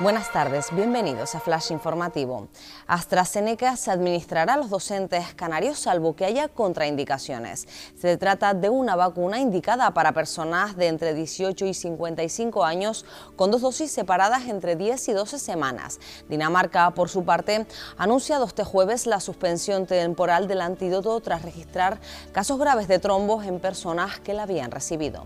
Buenas tardes, bienvenidos a Flash Informativo. AstraZeneca se administrará a los docentes canarios salvo que haya contraindicaciones. Se trata de una vacuna indicada para personas de entre 18 y 55 años con dos dosis separadas entre 10 y 12 semanas. Dinamarca, por su parte, ha anunciado este jueves la suspensión temporal del antídoto tras registrar casos graves de trombos en personas que la habían recibido.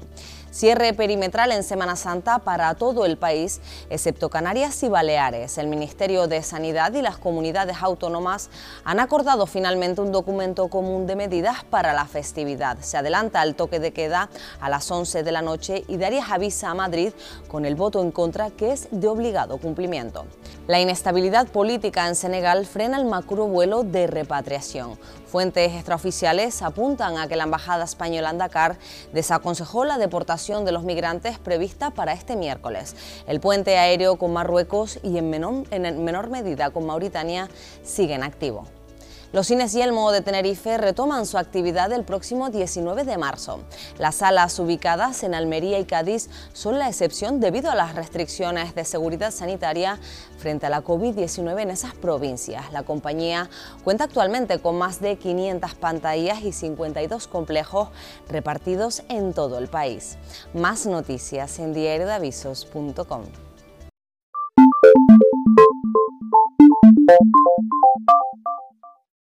Cierre perimetral en Semana Santa para todo el país, excepto Canarias y Baleares. El Ministerio de Sanidad y las comunidades autónomas han acordado finalmente un documento común de medidas para la festividad. Se adelanta el toque de queda a las 11 de la noche y Darias avisa a Madrid con el voto en contra que es de obligado cumplimiento. La inestabilidad política en Senegal frena el macro vuelo de repatriación. Fuentes extraoficiales apuntan a que la Embajada Española en Dakar desaconsejó la deportación de los migrantes prevista para este miércoles. El puente aéreo con Y en menor, en menor medida con Mauritania sigue en activo. Los cines Yelmo de Tenerife retoman su actividad el próximo 19 de marzo. Las salas ubicadas en Almería y Cádiz son la excepción debido a las restricciones de seguridad sanitaria frente a la COVID-19 en esas provincias. La compañía cuenta actualmente con más de 500 pantallas y 52 complejos repartidos en todo el país. Más noticias en diariodavisos.com.